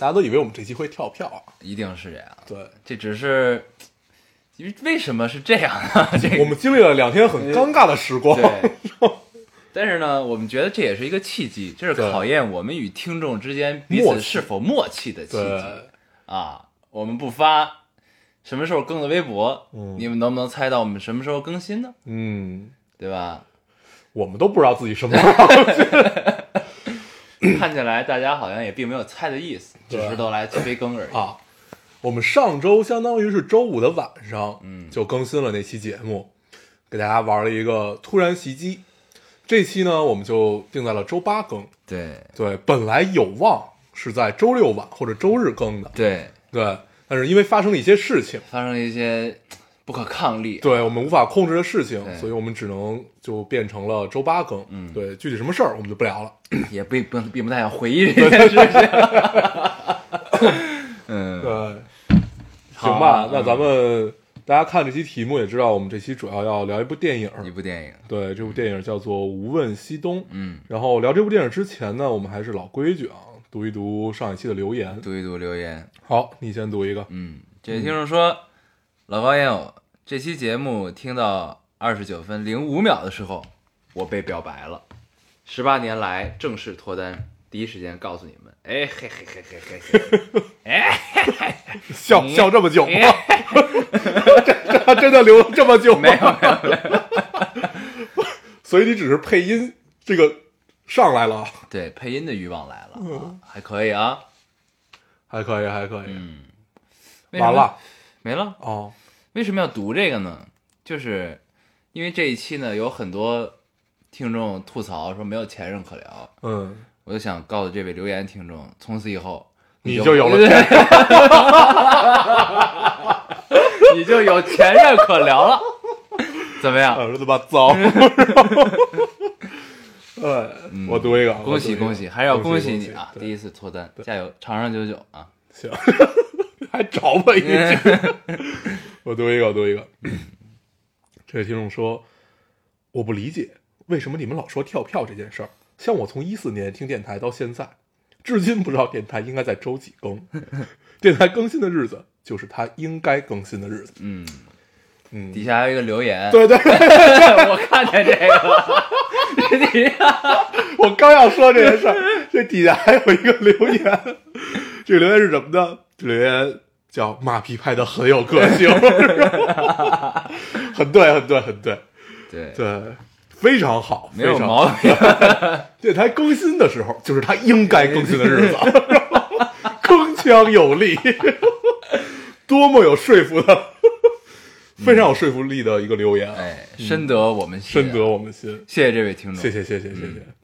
大家都以为我们这期会跳票啊，一定是这样。对，这只是，因为为什么是这样呢？这个我们经历了两天很尴尬的时光，对，但是呢，我们觉得这也是一个契机，这是考验我们与听众之间彼此是否默契的契机，啊。我们不发，什么时候更的微博？嗯你们能不能猜到我们什么时候更新呢？嗯，对吧？我们都不知道自己什么时候 看起来大家好像也并没有猜的意思，只是都来催更而已。啊。我们上周相当于是周五的晚上，嗯就更新了那期节目，给大家玩了一个突然袭击。这期呢，我们就定在了周八更。对对，本来有望是在周六晚或者周日更的，对，对，但是因为发生了一些事情，发生了一些不可抗力。对我们无法控制的事情，所以我们只能就变成了周八更。嗯对，具体什么事儿我们就不聊了。也并不并不太想回忆这件事情。嗯，对，好行吧嗯，那咱们大家看这期题目也知道，我们这期主要要聊一部电影。一部电影，对，这部电影叫做《无问西东》。嗯，然后聊这部电影之前呢，我们还是老规矩啊，读一读上一期的留言。读一读留言。好，你先读一个。嗯，这位听众说，老高烟友，这期节目听到二十九分零五秒的时候，我被表白了。十八年来正式脱单，第一时间告诉你们。哎嘿嘿嘿嘿嘿嘿，哎，笑你笑这么久吗？这这真的留了这么久吗？没有没有没有，所以你只是配音这个上来了，对，配音的欲望来了，啊，还可以啊。还可以，还可以。嗯，完了没了。哦，为什么要读这个呢？就是因为这一期呢，有很多听众吐槽说没有前任可聊，嗯，我就想告诉这位留言听众，从此以后就你就有了前任，你就有前任可聊了，怎么样？啊，他妈糟。哎，我读一个，恭喜恭喜，还是要恭喜你啊！第一次脱单，加油，长长久久啊！行，还找我一句。我读一个，我读一个。这位听众说：“我不理解为什么你们老说跳票这件事儿。像我从一四年听电台到现在，至今不知道电台应该在周几更。电台更新的日子就是它应该更新的日子。嗯，嗯，底下还有一个留言，对对，我看见这个了，底下我刚要说这件事儿，这底下还有一个留言，这个留言是什么呢？这留言叫“马屁拍的很有个性 ”，很对，很对，很对，对，对，非常好，没有毛病。电台更新的时候，就是它应该更新的日子，铿锵有力，多么有说服的，非常有说服力的一个留言啊！哎，深得我们心，深得我们心，谢谢这位听众，谢谢，谢谢，谢谢，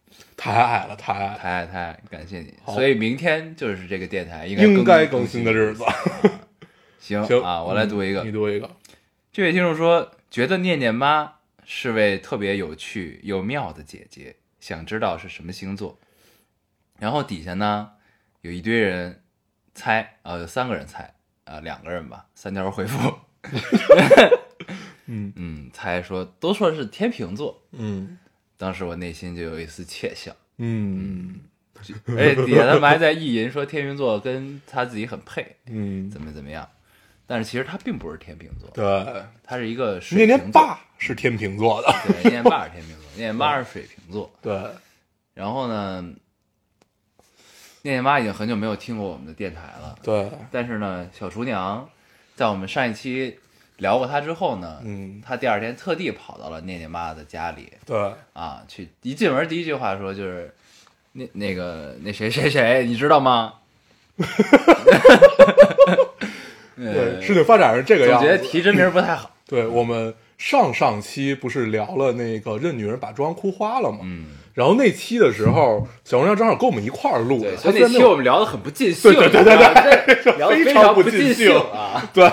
太爱了，太爱了。太爱太爱感谢你。所以明天就是这个电台应该应该更更新的日子。行行啊，我来读一个你。读一个。这位听众说，觉得念念妈是位特别有趣又妙的姐姐，想知道是什么星座。然后底下呢有一堆人猜，呃，有三个人猜，啊、两个人吧，三条回复。嗯嗯，猜说都说是天秤座，嗯当时我内心就有一丝窃笑。嗯而且底下他们还在意淫说天秤座跟他自己很配，嗯，怎么怎么样。但是其实他并不是天秤座，对，他是一个水念瓶座。念爸是天秤座的。对，念念爸是天秤座，念念妈是水瓶座。对，然后呢，念念妈已经很久没有听过我们的电台了，对，但是呢，小厨娘在我们上一期聊过他之后呢，嗯，他第二天特地跑到了念念妈的家里对，啊，去一进门第一句话说就是。那那个那谁谁谁，你知道吗？对，呃事情发展是这个样子。得提真名不太好。对我们上上期不是聊了那个任女人把妆哭花了吗？嗯，然后那期的时候，小红娘正好跟我们一块儿录的，对，所以那期我们聊的很不尽兴，对对对对对对，聊的非非常不不尽兴兴啊。对，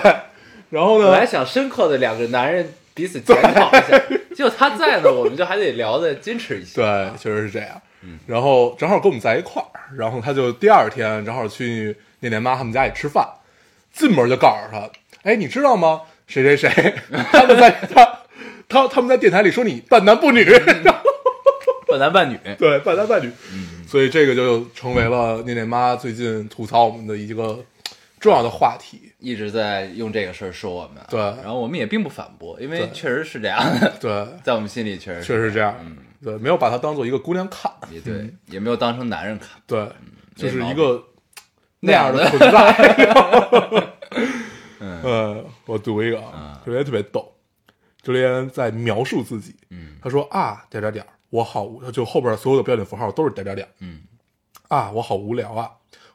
然后呢，本来想深刻的两个男人彼此检讨一下，结果他在呢，我们就还得聊的矜持一些。对，确实是这样。然后正好跟我们在一块儿，然后他就第二天正好去念念妈他们家里吃饭，进门就告诉他，哎，你知道吗？谁谁谁，他们在他他他们在电台里说你半男不女，半男半女，对，半男半女，所以这个就成为了念念妈最近吐槽我们的一个重要的话题。一直在用这个事儿说我们。对。然后我们也并不反驳，因为确实是这样。的，对，在我们心里确实确实是这样。嗯。对，没有把她当做一个姑娘看，也对，也没有当成男人看。对，就是一个那样的存在。嗯，我读一个啊，榴莲特别逗，榴莲在描述自己，嗯。他说啊点点点，我好无，就后边所有的标点符号都是点点点，嗯。啊，我好无聊啊，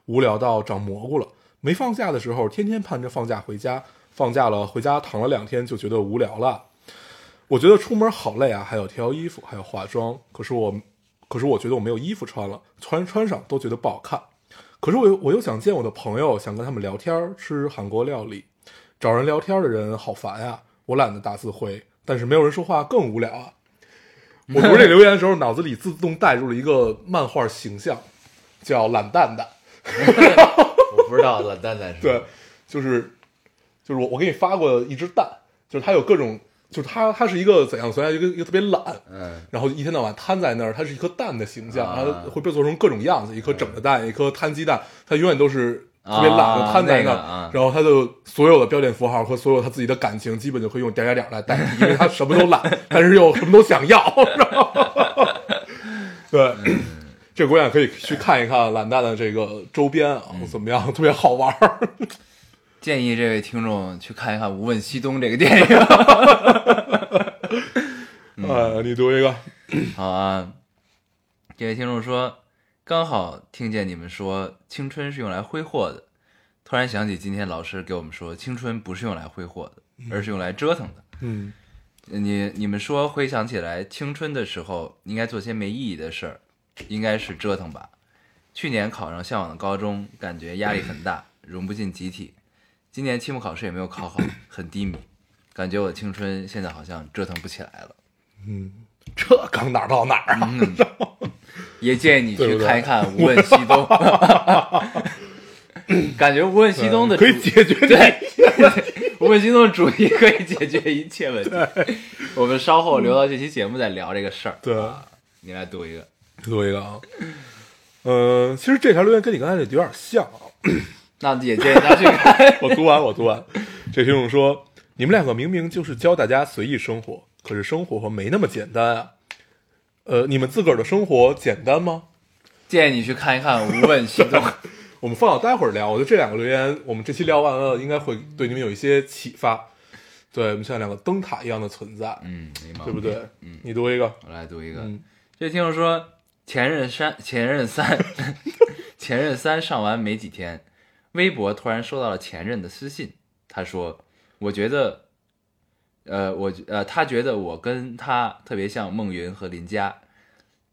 无聊到长蘑菇了。没放假的时候，天天盼着放假回家，放假了回家躺了两天就觉得无聊了。我觉得出门好累啊，还要挑衣服，还要化妆。可是我，可是我觉得我没有衣服穿了，穿穿上都觉得不好看。可是我又我又想见我的朋友，想跟他们聊天，吃韩国料理。找人聊天的人好烦呀，我懒得打字回，但是没有人说话更无聊啊。我读这留言的时候，脑子里自动带入了一个漫画形象，叫懒蛋蛋。我不知道冷蛋蛋是对，就是就是我我给你发过一只蛋，就是它有各种，就是它它是一个怎样存在一个一个特别懒，嗯然后一天到晚瘫在那儿，它是一颗蛋的形象，啊它会被做成各种样子，一颗整的蛋，一颗摊鸡蛋，它永远都是特别懒瘫在那儿，那个啊然后它就所有的标点符号和所有他自己的感情，基本就可以用点点点来代替，因为他什么都懒，但是又什么都想要，对。这姑娘可以去看一看懒蛋的这个周边啊，嗯怎么样？特别好玩儿。建议这位听众去看一看《无问西东》这个电影。呃，你读一个，好啊，这位听众说，刚好听见你们说青春是用来挥霍的，突然想起今天老师给我们说，青春不是用来挥霍的，而是用来折腾的。嗯你你们说回想起来，青春的时候应该做些没意义的事儿，应该是折腾吧。去年考上向往的高中，感觉压力很大，融不进集体。今年期末考试也没有考好，很低迷，感觉我的青春现在好像折腾不起来了。嗯，这刚哪儿到哪儿啊？也建议你去看一看《无问西东》，感觉《无问西东》的可以主解决你。对，无问西东的主题可以解决一切问题。我们稍后留到这期节目再聊这个事儿。对啊你来读一个。读一个啊，嗯、其实这条留言跟你刚才那有点像啊。那也建议大家去看。我读完，我读完。这听众说，你们两个明明就是教大家随意生活，可是生活没那么简单啊。呃，你们自个儿的生活简单吗？建议你去看一看《无问西东》。我们放到待会儿聊。我觉得这两个留言，我们这期聊完了，应该会对你们有一些启发。对我们像两个灯塔一样的存在，嗯，没毛病对不对？嗯，你读一个。我来读一个。嗯这听众说，前任三，前任三，前任三上完没几天，微博突然收到了前任的私信，他说：“我觉得，呃，我呃，他觉得我跟他特别像孟云和林佳，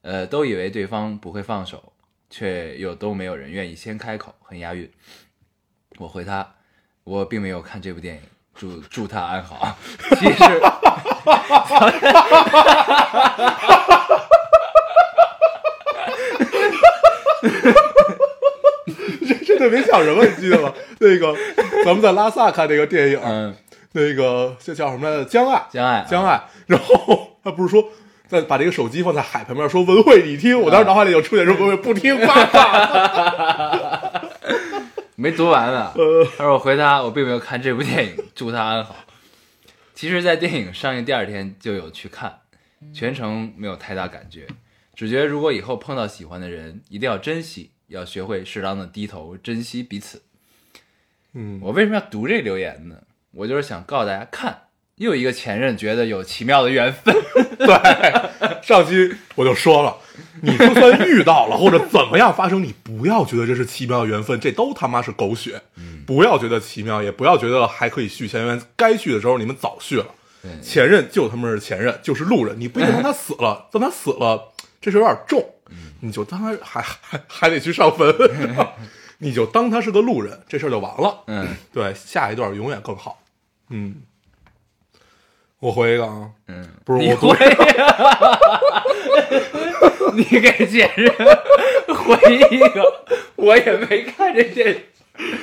呃，都以为对方不会放手，却又都没有人愿意先开口，很押韵。”我回他，我并没有看这部电影，祝祝他安好。其实。这这特别像什么？你记得吗？那个咱们在拉萨看那个电影，嗯，那个叫叫什么来着？江爱，江爱，江爱。然后他不是说在把这个手机放在海旁边，说文慧你听。我当时脑海里就出现说文慧不听，爸爸。没读完呢。呃他说我回他，我并没有看这部电影，祝他安好。其实，在电影上映第二天就有去看，全程没有太大感觉，只觉得如果以后碰到喜欢的人，一定要珍惜，要学会适当的低头，珍惜彼此。嗯，我为什么要读这留言呢？我就是想告诉大家，看，又一个前任觉得有奇妙的缘分。对，上期我就说了，你就算遇到了或者怎么样发生，你不要觉得这是奇妙的缘分，这都他妈是狗血。不要觉得奇妙，也不要觉得还可以续前缘，该续的时候你们早续了。前任就他妈是前任，就是路人，你不一定让他死了，等他死了，这事儿有点重，你就当他还还还得去上坟，你就当他是个路人，这事儿就完了。嗯对，下一段永远更好。嗯，我回一个啊，嗯，不是你我读 你给解释回一个，我也没看这电影，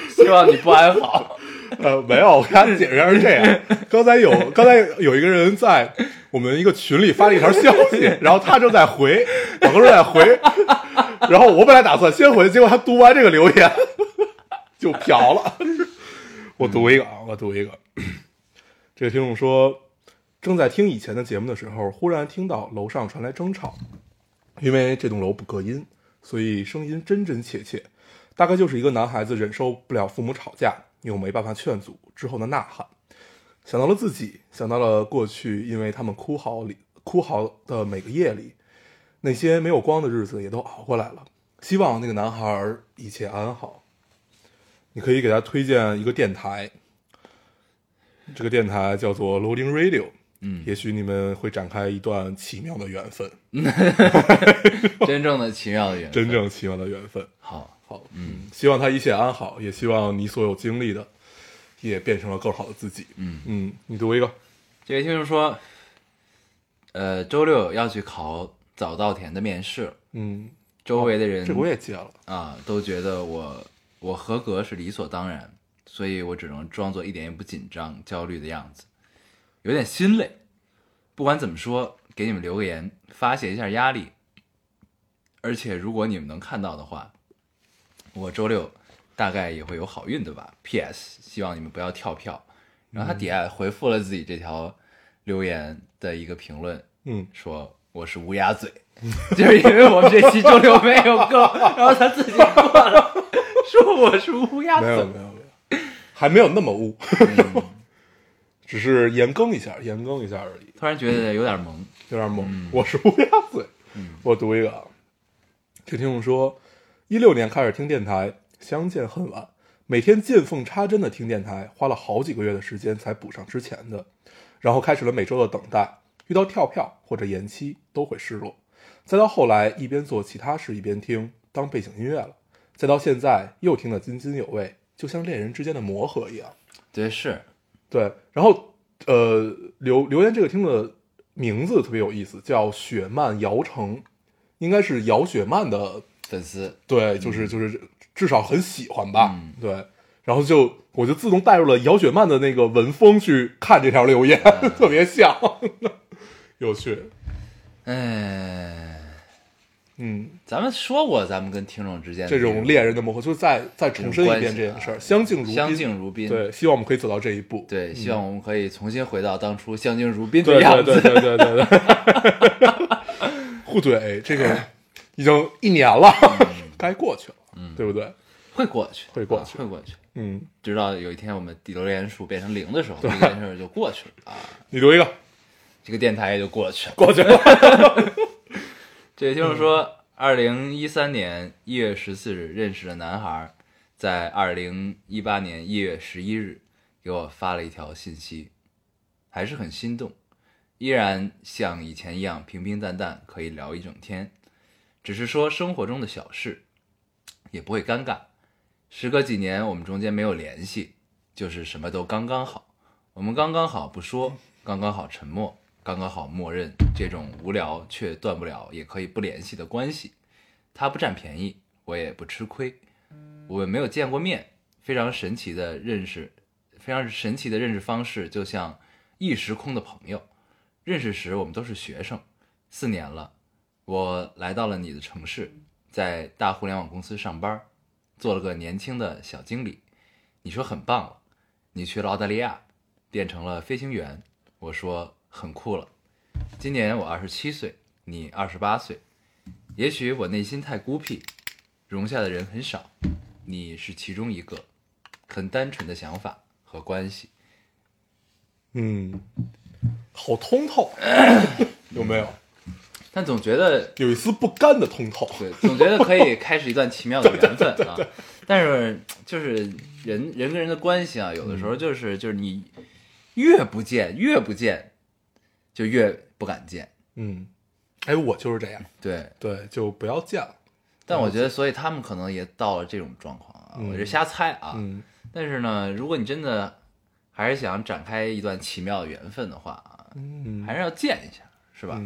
希望你不安好。呃，没有，我给他解释一下是这样。刚才有刚才有一个人在我们一个群里发了一条消息，然后他正在回，老哥正在回，然后我本来打算先回，结果他读完这个留言 就飘了。我读一个啊，我读一个。这个听众说，正在听以前的节目的时候，忽然听到楼上传来争吵，因为这栋楼不隔音，所以声音真真切切，大概就是一个男孩子忍受不了父母吵架，又没办法劝阻之后的呐喊。想到了自己，想到了过去，因为他们哭嚎里哭嚎的每个夜里，那些没有光的日子也都熬过来了。希望那个男孩一切安好。你可以给他推荐一个电台，这个电台叫做 Loading Radio，嗯，也许你们会展开一段奇妙的缘分，真正的奇妙的缘分，真正奇妙的缘分。好。好，嗯，希望他一切安好，也希望你所有经历的也变成了更好的自己。嗯。嗯，你读一个，这位听众说，呃，周六要去考早稻田的面试，嗯，周围的人这我也接了，啊都觉得我我合格是理所当然，所以我只能装作一点也不紧张、焦虑的样子，有点心累。不管怎么说，给你们留个言，发泄一下压力。而且如果你们能看到的话，我周六大概也会有好运的吧。P.S. 希望你们不要跳票。然后他底下回复了自己这条留言的一个评论，嗯，说我是乌鸦嘴，就是因为我们这期周六没有更，然后他自己过了，说我是乌鸦没有嘴。没有没有，还没有那么污，嗯 只是延更一下，延更一下而已，突然觉得有点萌，有点萌。嗯我是乌鸦嘴，我读一个啊，这听众说，一六年开始听电台，相见恨晚，每天见缝插针的听电台，花了好几个月的时间才补上之前的，然后开始了每周的等待，遇到跳票或者延期都会失落，再到后来一边做其他事一边听，当背景音乐了，再到现在又听得津津有味，就像恋人之间的磨合一样。对，是，对，然后呃，留留言这个听的名字特别有意思，叫雪漫姚城，应该是姚雪漫的，粉丝，对，就是就是至少很喜欢吧，嗯。对，然后就我就自动带入了姚雪漫的那个文风去看这条留言，嗯。特别像，有趣，哎，嗯，咱们说过，咱们跟听众之间这种恋人的磨合，就再再重申一遍这件事儿，相敬如宾，相敬如宾，对，希望我们可以走到这一步，对，希望我们可以重新回到当初相敬如宾的对样子。对对对对对对，互怼这个已经一年了，该过去了，嗯对不对？会过去，会过去啊会过去。嗯，直到有一天我们底留言数变成零的时候，这件事儿就过去了啊，你读一个，这个电台也就过去了。过去了。这位听众说，二零一三年一月十四日认识的男孩，在二零一八年一月十一日给我发了一条信息，还是很心动，依然像以前一样平平淡淡，可以聊一整天，只是说生活中的小事，也不会尴尬。时隔几年，我们中间没有联系，就是什么都刚刚好。我们刚刚好不说，刚刚好沉默，刚刚好默认这种无聊却断不了也可以不联系的关系。他不占便宜，我也不吃亏。我们没有见过面，非常神奇的认识，非常神奇的认识方式，就像异时空的朋友。认识时我们都是学生，四年了，我来到了你的城市，在大互联网公司上班，做了个年轻的小经理。你说很棒了，你去了澳大利亚，变成了飞行员。我说很酷了。今年我二十七岁，你二十八岁。也许我内心太孤僻，容下的人很少，你是其中一个，很单纯的想法和关系。嗯，好通透，有没有？但总觉得有一丝不甘的通透。对，总觉得可以开始一段奇妙的 缘分啊。但是就是人人跟人的关系啊，有的时候就是就是你越不见越不见，就越不敢见。嗯，哎，我就是这样，对，对，就不要见了。但我觉得，所以他们可能也到了这种状况啊，嗯我就瞎猜啊。嗯但是呢，如果你真的还是想展开一段奇妙的缘分的话啊，嗯，还是要见一下，是吧？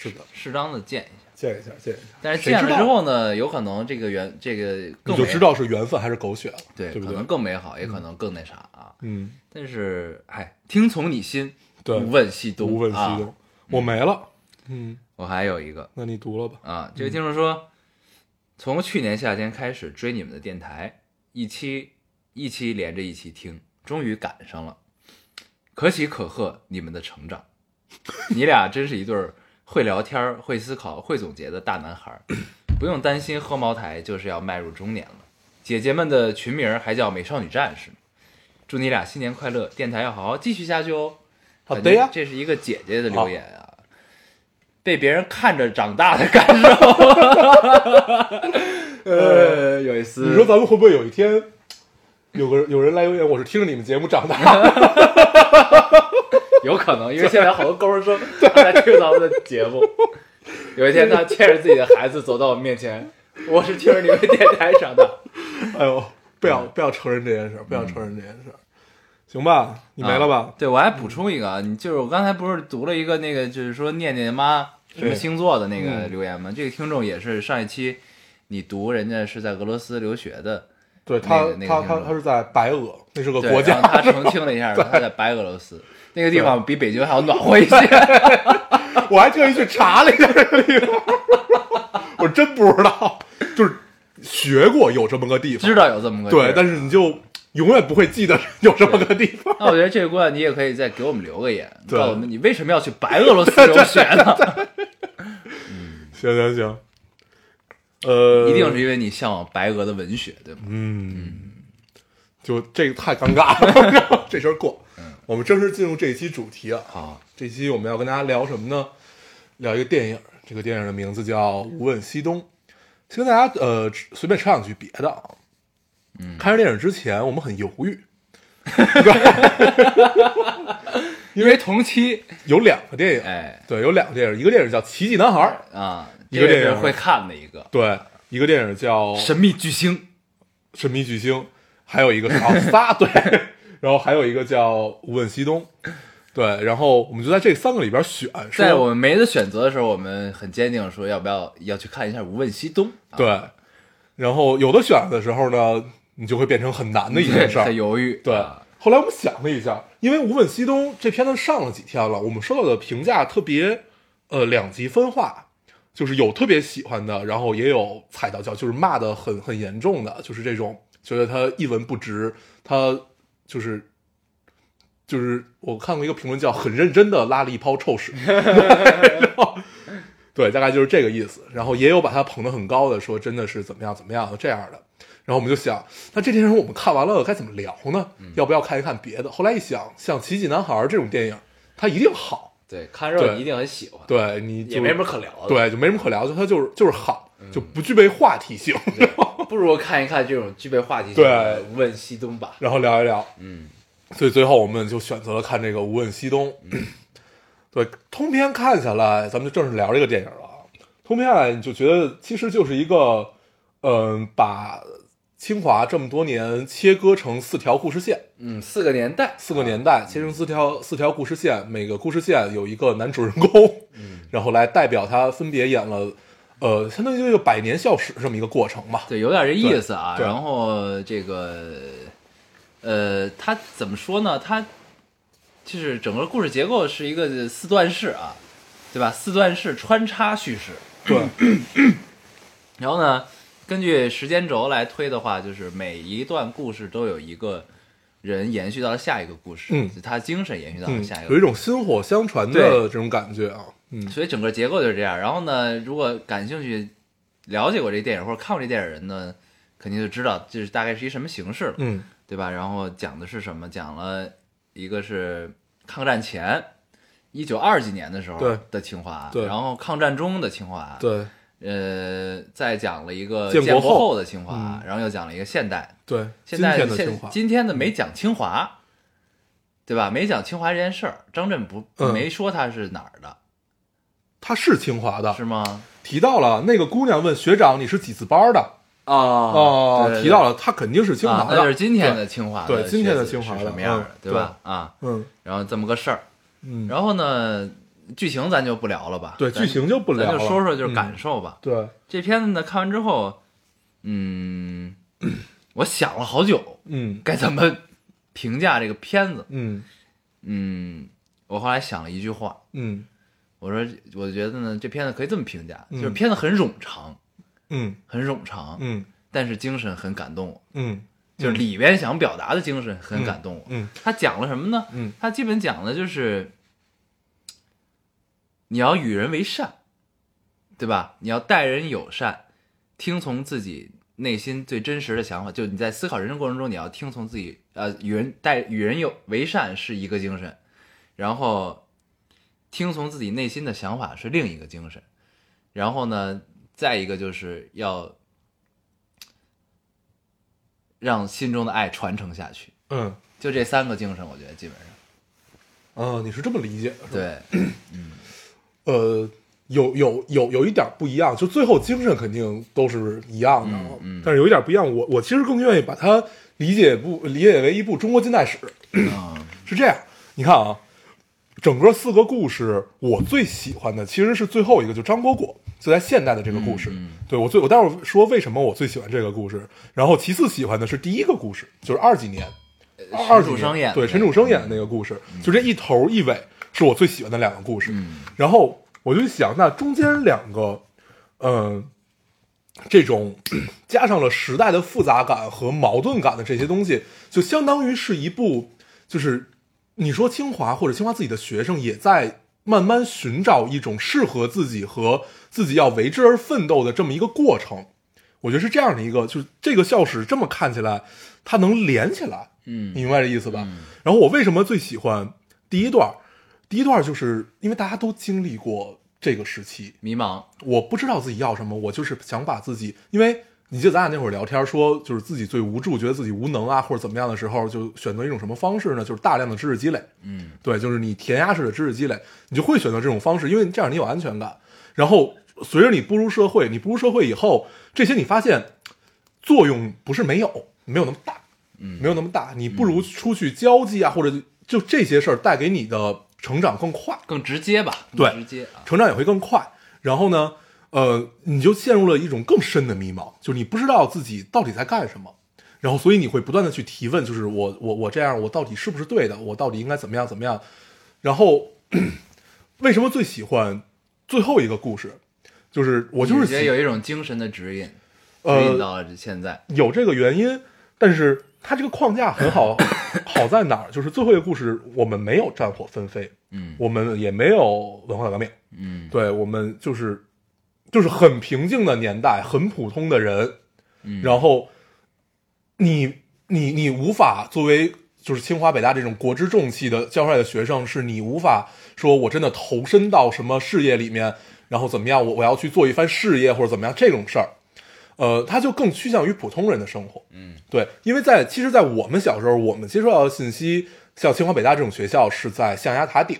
嗯，是的，适当的见一下。见一下，见一下。但是见了之后呢，有可能这个缘，这个你就知道是缘分还是狗血了，对，对对可能？更美好，也可能更那啥啊。嗯，但是，哎，听从你心，对无问西东，无问西啊东，我没了。嗯，我还有一个那你读了吧。啊，这位听众说，从去年夏天开始追你们的电台，一期一期连着一期听，终于赶上了，可喜可贺你们的成长，你俩真是一对儿会聊天、会思考、会总结的大男孩，不用担心喝茅台就是要迈入中年了。姐姐们的群名还叫美少女战士，祝你俩新年快乐，电台要好好继续下去哦。好的呀这是一个姐姐的留言啊，被别人看着长大的感受。呃，有意思，你说咱们会不会有一天，有个有人来留言，我是听着你们节目长大的，有可能，因为现在好多高中生在听咱们的节目。有一天，他牵着自己的孩子走到我面前，我是听着你们电台长大。哎呦，不要嗯不要承认这件事，不要承认这件事儿，行吧？你没了吧啊？对，我还补充一个啊，你就是我刚才不是读了一个那个，就是说念念妈什么星座的那个嗯留言吗？这个听众也是上一期你读人家是在俄罗斯留学的，对他那个他他他是在白俄，那是个国家他澄清了一下，他在白俄罗斯那个地方比北京还要暖和一些。我还特意去查了一下这个地方，我真不知道，就是学过有这么个地方，知道有这么个地方对，但是你就永远不会记得有这么个地方。那我觉得这个姑娘你也可以再给我们留个言，对告诉我们你为什么要去白俄罗斯留学呢？行行行，呃，一定是因为你向往白俄的文学，对吗？嗯，就这个太尴尬了，这事儿过。我们正式进入这一期主题啊。好，这期我们要跟大家聊什么呢？聊一个电影，这个电影的名字叫《无问西东》。先跟大家呃随便插两句别的啊。嗯，看这电影之前，我们很犹豫，因为同期，有两个电影，哎对，有两个电影，一个电影叫《奇迹男孩》，啊，一个电影会看的一个对，一个电影叫《神秘巨星，神秘巨星》，还有一个是哦仨对，然后还有一个叫《无问西东》，对，然后我们就在这三个里边选，说在我们没得选择的时候，我们很坚定说要不要要去看一下《无问西东》啊，对，然后有的选的时候呢，你就会变成很难的一件事儿很。犹豫，对啊，后来我们想了一下，因为《无问西东》这片子上了几天了，我们收到的评价特别，呃，两极分化，就是有特别喜欢的，然后也有踩到脚，就是骂的很很严重的，就是这种觉得他一文不值，他就是。就是我看过一个评论叫“很认真的拉了一泡臭屎 ”，对，大概就是这个意思。然后也有把他捧得很高的，说真的是怎么样怎么样这样的。然后我们就想，那这电影我们看完了该怎么聊呢？要不要看一看别的？后来一想，像《奇迹男孩》这种电影，它一定好，对，看热闹你一定很喜欢，对你也没什么可聊的，，对，就没什么可聊，就它就是就是好，就不具备话题性。不如看一看这种具备话题性对的《无问西东》吧。然后聊一聊，嗯，所以最后我们就选择了看这个《无问西东》。对，通篇看下来，咱们就正式聊这个电影了啊。通篇下来，你就觉得其实就是一个，嗯、把清华这么多年切割成四条故事线，嗯，四个年代，四个年代切成四条四条故事线，每个故事线有一个男主人公，然后来代表他分别演了，呃，相当于一个百年校史这么一个过程吧。对，有点这意思啊。然后这个，呃，他怎么说呢？他就是整个故事结构是一个四段式啊，对吧？四段式穿插叙事。对，然后呢，根据时间轴来推的话，就是每一段故事都有一个人延续到了下一个故事，嗯就他精神延续到了嗯下一，个有一种薪火相传的这种感觉啊。嗯，所以整个结构就是这样。然后呢，如果感兴趣、了解过这电影或者看过这电影人呢，肯定就知道这是大概是一什么形式了，嗯对吧？然后讲的是什么？讲了一个是抗战前一九二几年的时候的清华，对然后抗战中的清华，，对呃，再讲了一个建国后后的清华，嗯。然后又讲了一个现代，对，现今在的清华，今天的没讲清华，对吧？没讲清华这件事儿，张震不嗯。没说他是哪儿的，他是清华的，是吗？提到了那个姑娘问学长你是几次班的？哦哦，提到了他肯定是清华啊，的，那就是今天的清华的对今天的清华什么样的嗯，对吧？啊，嗯。然后这么个事儿，嗯，然后呢，剧情咱就不聊了吧？对剧情就不聊了，咱就说说就是感嗯受吧。对，这片子呢看完之后，嗯，我想了好久嗯。该怎么评价这个片子。嗯。嗯，我后来想了一句话，嗯。我说我觉得呢，这片子可以这么评价，嗯。就是片子很冗长，嗯。很冗长，嗯。但是精神很感动我，嗯，就是里边想表达的精神很感动我。嗯。他讲了什么呢？嗯。他基本讲的就是你要与人为善，对吧？你要待人友善，听从自己内心最真实的想法。就你在思考人生过程中，你要听从自己，呃，与人待与人有为善是一个精神，然后听从自己内心的想法是另一个精神，然后呢，再一个就是要让心中的爱传承下去。嗯就这三个精神，我觉得基本上哦，你是这么理解的？对，呃，有有有有一点不一样，就最后精神肯定都是一样的，嗯嗯但是有一点不一样，我我其实更愿意把它理解不理解为一部中国近代史，嗯是这样，你看啊，整个四个故事，我最喜欢的其实是最后一个，就张果果就在现代的这个故事。嗯嗯。对我最我待会儿说为什么我最喜欢这个故事，然后其次喜欢的是第一个故事，就是二几年，二陈几年楚生演的对陈楚生演的那个故事，就这一头一尾是我最喜欢的两个故事。嗯然后我就想，那中间两个，嗯、这种加上了时代的复杂感和矛盾感的这些东西，就相当于是一部，就是你说清华或者清华自己的学生也在慢慢寻找一种适合自己和自己要为之而奋斗的这么一个过程。我觉得是这样的一个，就是这个校史这么看起来，它能连起来，嗯你明白这意思吧？然后我为什么最喜欢第一段？第一段就是因为大家都经历过这个时期，迷茫，我不知道自己要什么，我就是想把自己，因为你记得咱俩那会儿聊天说，就是自己最无助，觉得自己无能啊，或者怎么样的时候，就选择一种什么方式呢？就是大量的知识积累，嗯对，就是你填鸭式的知识积累，你就会选择这种方式，因为这样你有安全感。然后随着你步入社会，你步入社会以后，这些你发现作用不是没有，没有那么大，嗯没有那么大。你不如出去交际啊，或者就这些事儿带给你的成长更快。更直接吧，对直接啊，成长也会更快。然后呢，呃，你就陷入了一种更深的迷茫，就是你不知道自己到底在干什么。然后，所以你会不断的去提问，就是我我我这样，我到底是不是对的？我到底应该怎么样怎么样？然后，为什么最喜欢最后一个故事？就是我就是觉得有一种精神的指引，指呃引到了现在，有这个原因，但是它这个框架很好，好在哪儿？就是最后一个故事，我们没有战火纷飞，嗯。我们也没有文化大革命，嗯。对我们就是就是很平静的年代，很普通的人，嗯，然后你你你无法作为就是清华北大这种国之重器的教出来的学生，是你无法说我真的投身到什么事业里面，然后怎么样，我我要去做一番事业或者怎么样这种事儿，呃，它就更趋向于普通人的生活。嗯对，因为在其实，在我们小时候，我们接触到的信息，像清华北大这种学校是在象牙塔顶，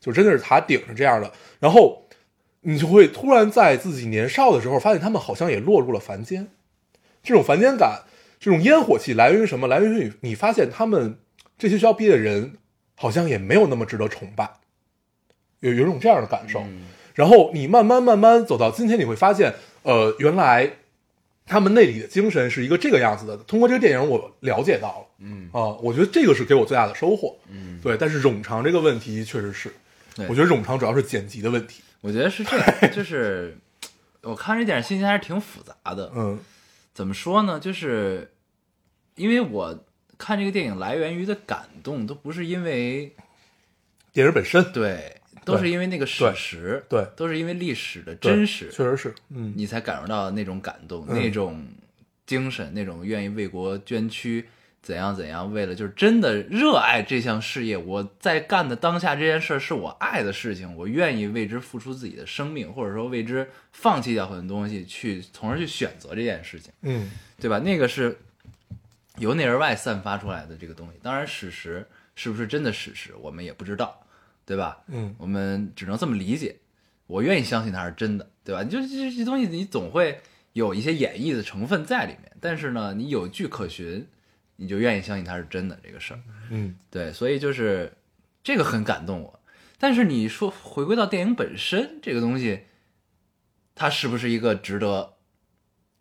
就真的是塔顶是这样的。然后你就会突然在自己年少的时候，发现他们好像也落入了凡间。这种凡间感，这种烟火气来源于什么？来源于你你发现他们这些学校毕业的人，好像也没有那么值得崇拜，有有一种这样的感受。嗯然后你慢慢慢慢走到今天，你会发现，呃，原来他们那里的精神是一个这个样子的。通过这个电影，我了解到了，嗯。啊、我觉得这个是给我最大的收获。嗯，对，但是冗长这个问题确实是，我觉得冗长主要是剪辑的问题。我觉得是这样，就是 我看这电影心情还是挺复杂的，嗯。怎么说呢？就是因为我看这个电影来源于的感动，都不是因为电影本身，对，都是因为那个史对实，对都是因为历史的真实，确实是，嗯你才感受到那种感动，嗯那种精神，那种愿意为国捐躯，怎样怎样，为了就是真的热爱这项事业，我在干的当下这件事儿是我爱的事情，我愿意为之付出自己的生命，或者说为之放弃掉很多东西，去从而去选择这件事情，嗯对吧？那个是由内而外散发出来的这个东西，当然史实是不是真的史实，我们也不知道，对吧？嗯我们只能这么理解。我愿意相信它是真的，对吧？你就这这东西，你总会有一些演绎的成分在里面，但是呢，你有据可循，你就愿意相信它是真的这个事儿。嗯对，所以就是这个很感动我。但是你说回归到电影本身这个东西，它是不是一个值得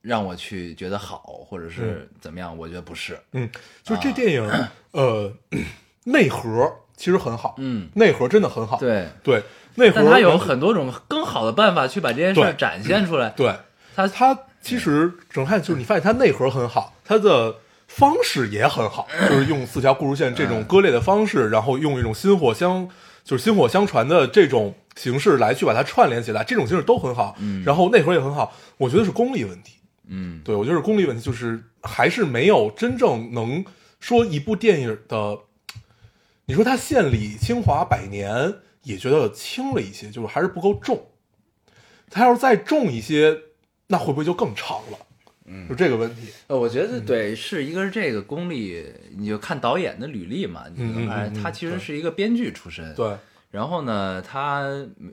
让我去觉得好，或者是怎么样？我觉得不是。嗯，就是这啊电影，呃，内核其实很好，嗯，内核真的很好。对。对，内核但它有很多种更好的办法去把这件事展现出来。对它它其实整看就是你发现它内核很好，它的方式也很好，就是用四条故事线这种割裂的方式，然后用一种薪火相就是薪火相传的这种形式来去把它串联起来，这种形式都很好。嗯然后内核也很好，我觉得是功力问题。嗯对我觉得是功力问题，就是还是没有真正能说一部电影的，你说他献礼清华百年，也觉得轻了一些，就是还是不够重。他要是再重一些，那会不会就更长了？嗯，就这个问题。呃，我觉得对，是一个是这个功力，你就看导演的履历嘛，你嗯嗯就发现嗯嗯他其实是一个编剧出身。对，然后呢，他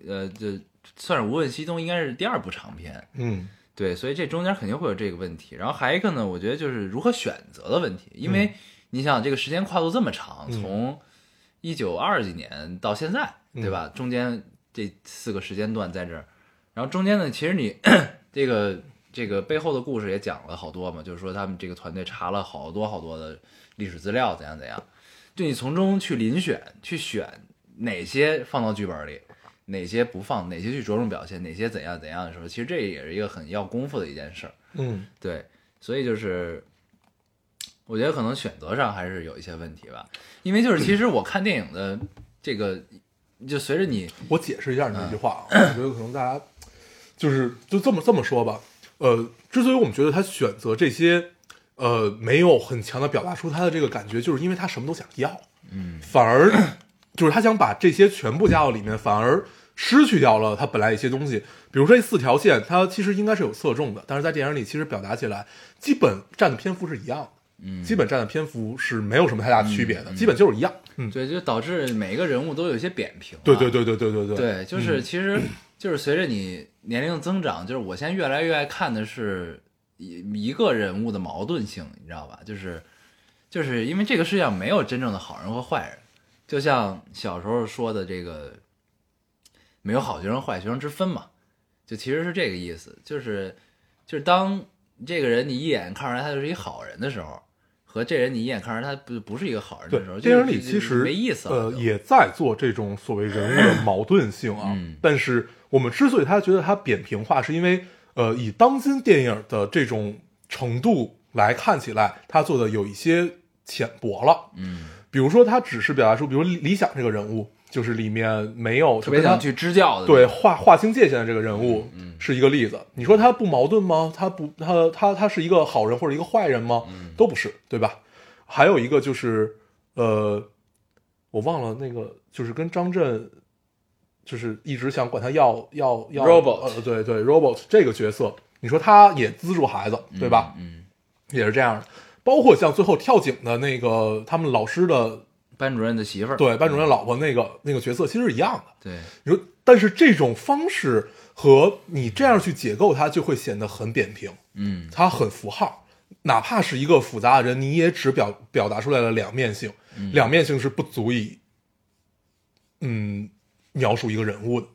呃，就算是《无问西东》应该是第二部长片，嗯对，所以这中间肯定会有这个问题。然后还有一个呢，我觉得就是如何选择的问题，因为你想这个时间跨度这么长，嗯从一九二几年到现在，对嗯吧？中间这四个时间段在这儿，然后中间呢，其实你 这个这个背后的故事也讲了好多嘛，就是说他们这个团队查了好多好多的历史资料，怎样怎样，就你从中去遴选，去选哪些放到剧本里，哪些不放，哪些去着重表现，哪些怎样怎样的时候，其实这也是一个很要功夫的一件事儿。嗯对，所以就是我觉得可能选择上还是有一些问题吧，因为就是其实我看电影的这个，就随着你我解释一下你这句话啊，我觉得可能大家就是就这么这么说吧。呃，之所以我们觉得他选择这些，呃，没有很强的表达出他的这个感觉，就是因为他什么都想要，嗯反而就是他想把这些全部加到里面，反而失去掉了他本来一些东西。比如说这四条线，它其实应该是有侧重的，但是在电影里其实表达起来，基本占的篇幅是一样的，嗯，基本占的篇幅是没有什么太大区别的，基本就是一样。嗯，对，就导致每一个人物都有一些扁平。对，对，对，对，对，对，对，对，就是其实 就是随着你年龄增长，就是我现在越来越爱看的是一一个人物的矛盾性，你知道吧？就是就是因为这个世界上没有真正的好人和坏人，就像小时候说的这个没有好学生坏学生之分嘛，就其实是这个意思，就是就是当。这个人你一眼看出来他就是一好人的时候。和这人你一眼看出来他不不是一个好人的时候，，电影里其实没意思了呃，也在做这种所谓人物的矛盾性啊。嗯但是我们之所以他觉得他扁平化，是因为呃，以当今电影的这种程度来看起来，他做的有一些浅薄了。嗯，比如说，他只是表达出，比如理想这个人物，就是里面没有特别想去支教的，对划划清界限的这个人物，嗯是一个例子。你说他不矛盾吗？他不，他他他是一个好人或者一个坏人吗？嗯都不是，对吧？还有一个就是，呃，我忘了那个，就是跟张震，就是一直想管他要要要 Robot 呃，对对，robot 这个角色，你说他也资助孩子，对吧？嗯，也是这样的。包括像最后跳井的那个他们老师的班主任的媳妇儿，对班主任老婆那个那个角色，其实是一样的。对，你说，但是这种方式和你这样去解构它，就会显得很扁平，嗯它很符号。哪怕是一个复杂的人，你也只表表达出来了两面性，嗯两面性是不足以，嗯，描述一个人物的，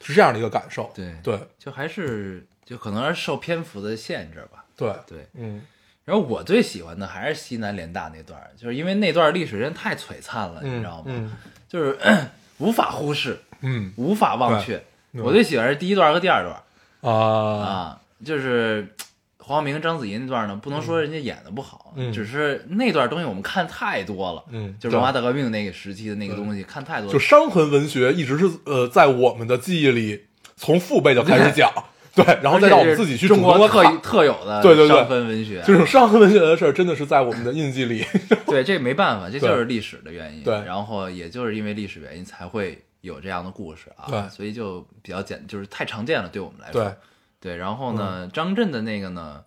是这样的一个感受。对对就还是就可能是受篇幅的限制吧，对，对。嗯然后我最喜欢的还是西南联大那段，就是因为那段历史真太璀璨了，你嗯知道吗？嗯就是 无法忽视，嗯。无法忘却。对我最喜欢是第一段和第二段啊。啊，就是 黄晓明、章子怡那段呢，不能说人家演的不好，嗯。只是那段东西我们看太多了，嗯就是文化大革命那个时期的那个东西看太多了，就伤痕文学一直是呃在我们的记忆里从父辈就开始讲，对，然后再让我们自己去主中国特。特有的对对对伤痕文学，这种伤痕文学的事儿，真的是在我们的印记里。对，这没办法，这就是历史的原因。对然后也就是因为历史原因才会有这样的故事啊。对所以就比较简，就是太常见了，对我们来说。对，对然后呢，张震的那个呢，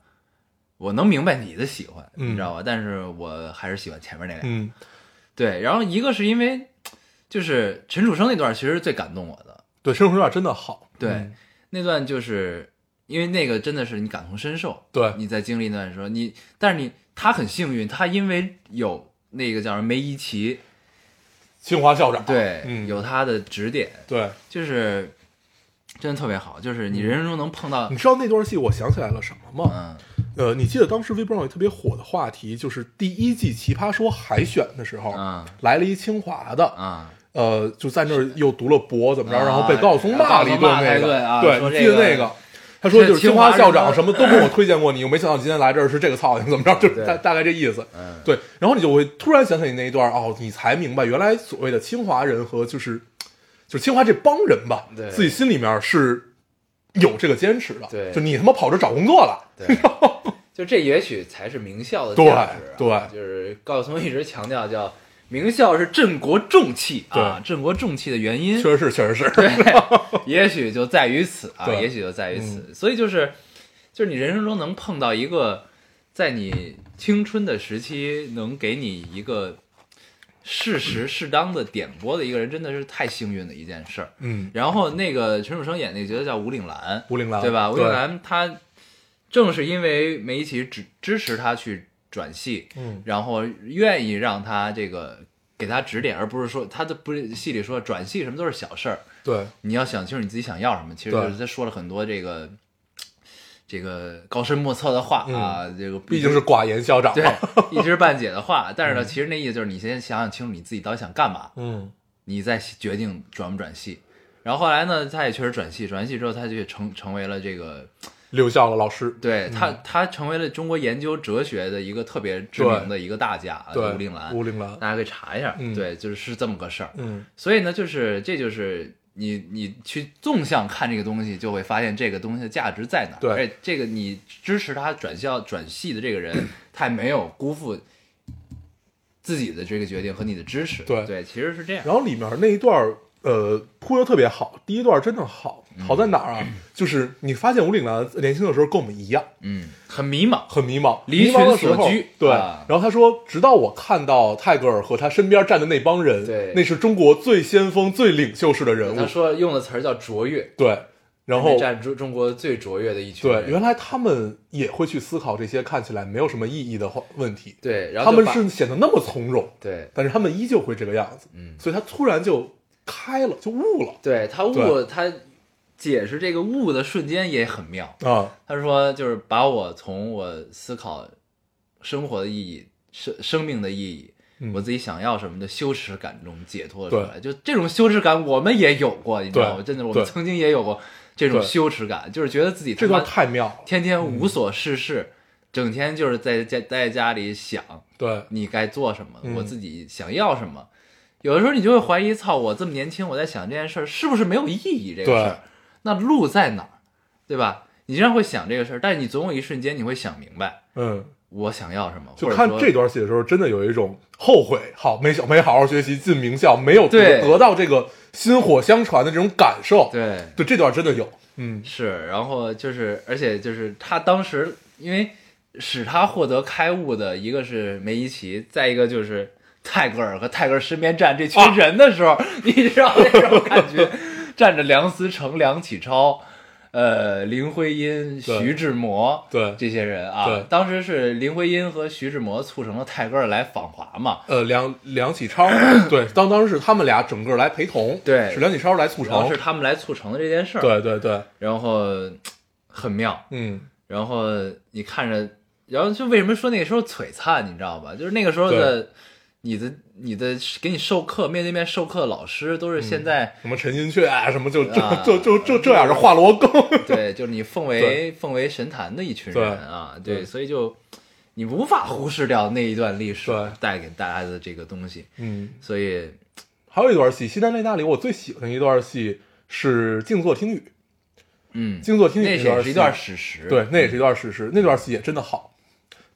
我能明白你的喜欢，嗯你知道吧？但是我还是喜欢前面那俩。嗯对，然后一个是因为就是陈楚生那段其实最感动我的，对，陈楚生那段真的好，对，嗯那段就是因为那个真的是你感同身受，对。你在经历那段时候，你但是你他很幸运，他因为有那个叫什么梅贻琦，清华校长，对，嗯，有他的指点，对，就是真的特别好，就是你人生中能碰到你，知道那段戏我想起来了什么吗？嗯。呃，你记得当时微博上有特别火的话题，就是第一季《奇葩说》海选的时候，嗯。来了一清华的，啊，呃，就在那儿又读了博怎么着，啊然后被高晓松骂了一顿，那个，对，记得那个？他说就是清华校长什么都跟我推荐过你，我没想到你今天来这儿是这个操性，怎么着？就是 大大概这意思。嗯，对，然后你就会突然想起你那一段，哦，你才明白原来所谓的清华人和就是就是清华这帮人吧，对自己心里面是有这个坚持的。对就你他妈跑这找工作了，对，就这也许才是名校的对价值、啊，对就是高晓松一直强调叫名校是镇国重器啊，镇国重器的原因，确实是，确实是。对，也许就在于此啊，也许就在于此。所以就是，就是你人生中能碰到一个，在你青春的时期能给你一个适时适当的点拨的一个人，真的是太幸运的一件事儿。嗯，然后那个陈楚生演那个角色叫吴岭澜，吴岭澜对吧？吴对岭澜他正是因为梅贻琦支支持他去转系，嗯然后愿意让他这个给他指点，而不是说他的不是戏里说转系什么都是小事儿，对你要想清楚你自己想要什么，其实就是他说了很多这个这个高深莫测的话啊，这个嗯毕竟是寡言校长对。一知半解的话。但是呢，其实那意思就是你先想想清楚你自己到底想干嘛，嗯你再决定转不转系。然后后来呢，他也确实转系，转完系之后他就成成为了这个，留校了老师，对他他成为了中国研究哲学的一个特别知名的一个大家，对，吴岭澜，吴令兰，大家可以查一下，嗯对，就是是这么个事儿。嗯所以呢，就是这就是你你去纵向看这个东西，就会发现这个东西的价值在哪儿。对而且这个你支持他转校转系的这个人，他也没有辜负自己的这个决定和你的支持。对对，其实是这样。然后里面那一段儿呃铺的特别好，第一段真的好，嗯好在哪儿啊？就是你发现吴岭澜年轻的时候跟我们一样，嗯，很迷茫。很迷茫，离群所居。对，啊。然后他说，直到我看到泰戈尔和他身边站的那帮人，对。那是中国最先锋、最领袖式的人物，他说用的词儿叫卓越，对，然后占中中国最卓越的一群对，原来他们也会去思考这些看起来没有什么意义的话问题，对，然后他们是显得那么从容，对。但是他们依旧会这个样子，嗯。所以他突然就开了，就悟了。对他悟对。他解释这个悟的瞬间也很妙。啊，他说，就是把我从我思考生活的意义、生生命的意义，嗯我自己想要什么的羞耻感中解脱出来。就这种羞耻感，我们也有过，你知道吗？真的，我们曾经也有过这种羞耻感，就是觉得自己他这段妈太妙，天天无所事事，整天就是在家待在家里想对，你该做什么，嗯我自己想要什么。有的时候你就会怀疑，操，我这么年轻，我在想这件事儿是不是没有意义？这个事儿，那路在哪儿，对吧？你经常会想这个事儿，但是你总有一瞬间你会想明白，嗯。我想要什么，就看这段戏的时候，真的有一种后悔，好没没好好学习，进名校，没有对得得到这个薪火相传的这种感受。对对，这段真的有，嗯，是，然后就是，而且就是他当时因为使他获得开悟的一个是梅贻琦，再一个就是泰戈尔和泰戈尔身边站这群人的时候，你知道那种感觉，站着梁思成、梁启超。呃，林徽因、徐志摩，对这些人啊对，当时是林徽因和徐志摩促成了泰戈尔来访华嘛，呃，梁梁启超，对，当当时是他们俩整个来陪同，对是梁启超来促成是，他们来促成的这件事儿，，对对对，然后很妙，嗯，然后你看着，然后就为什么说那个时候璀璨，你知道吧？就是那个时候的你的你的给你授课面对面授课的老师都是现在、什么陈寅恪啊，什么就就啊就就就这样是华罗庚，对，就是你奉为奉为神坛的一群人啊，对，对所以就你无法忽视掉那一段历史带给大家的这个东西，嗯，所以还有一段戏，《西单列那》里我最喜欢的一段戏是静坐听雨，嗯，静坐听雨那也是一段史实，对，那也是一段史实，那段戏也真的好，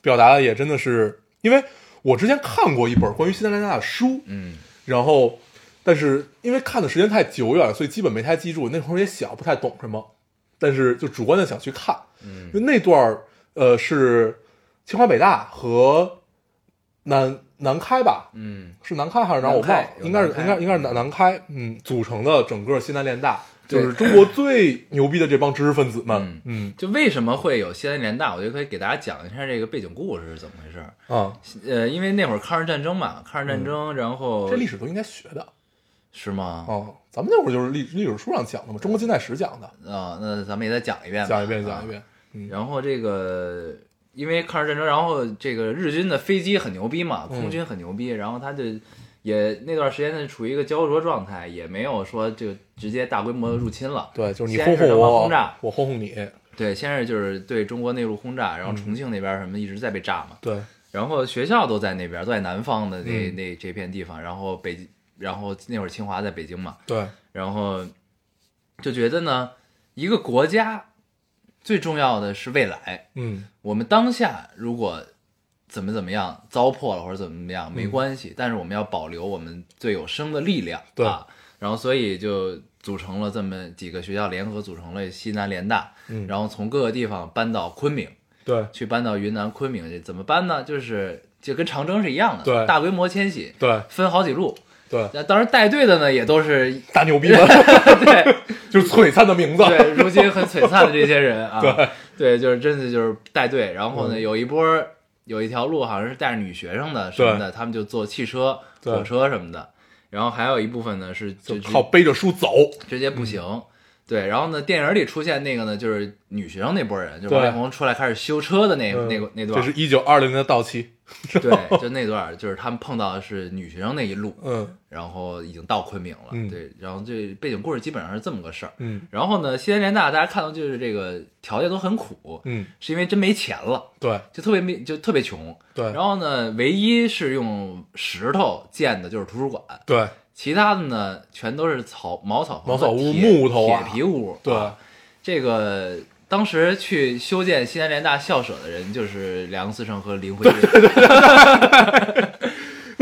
表达的也真的是，因为我之前看过一本关于西南联大的书，嗯然后，但是因为看的时间太久远，所以基本没太记住。那会儿也小，不太懂什么，但是就主观的想去看。嗯就那段儿，呃，是清华北大和南南开吧？嗯是南开还是哪儿？我忘了应该是应该应该是南南开，嗯，组成的整个西南联大。就是中国最牛逼的这帮知识分子们，嗯就为什么会有西南联大，我觉得可以给大家讲一下这个背景故事是怎么回事儿。啊，呃，因为那会儿抗日战争嘛，抗日战争，然后这历史都应该学的是吗？哦。咱们那会儿就是历历史书上讲的嘛，中国近代史讲的，啊，那咱们也再讲一遍吧，讲一遍啊讲一遍。嗯然后这个因为抗日战争，然后这个日军的飞机很牛逼嘛，嗯空军很牛逼，然后他就也那段时间呢处于一个焦灼状态，也没有说就直接大规模的入侵了。对，就是你轰轰我轰炸，我轰轰你，对，先是就是对中国内陆轰炸，然嗯。后重庆那边什么一直在被炸嘛，对，然后学校都在那边，都在南方的那、嗯。那这片地方，然后北，然后那会儿清华在北京嘛，对，然后就觉得呢，一个国家最重要的是未来。嗯。我们当下如果怎么怎么样糟粕了或者怎么怎么样嗯。没关系，但是我们要保留我们最有生的力量，对啊，然后所以就组成了这么几个学校联合组成了西南联大，嗯然后从各个地方搬到昆明，对去搬到云南昆明去，怎么搬呢？就是就跟长征是一样的，对大规模迁徙，对分好几路。对，那当然带队的呢也都是大牛逼们，对 就是璀璨的名字，对，如今很璀璨的这些人 啊，对对，就是真的就是带队，然后呢，嗯有一波有一条路好像是带着女学生的什么的，他们就坐汽车、对火车什么的，然后还有一部分呢是就靠背着书走，直接步行。对，然后呢，电影里出现那个呢，就是女学生那波人，就是王力宏出来开始修车的那、嗯那个那段，就是一九二零年的到期，对，就那段，就是他们碰到的是女学生那一路，嗯。然后已经到昆明了，嗯。对，然后这背景故事基本上是这么个事儿。嗯。然后呢，西南联大大家看到就是这个条件都很苦，嗯，是因为真没钱了，对。就特别没就特别穷。对。然后呢，唯一是用石头建的就是图书馆，对其他的呢全都是草茅草房茅草屋铁木头啊铁皮屋。对啊这个当时去修建西南联大校舍的人就是梁思成和林徽因，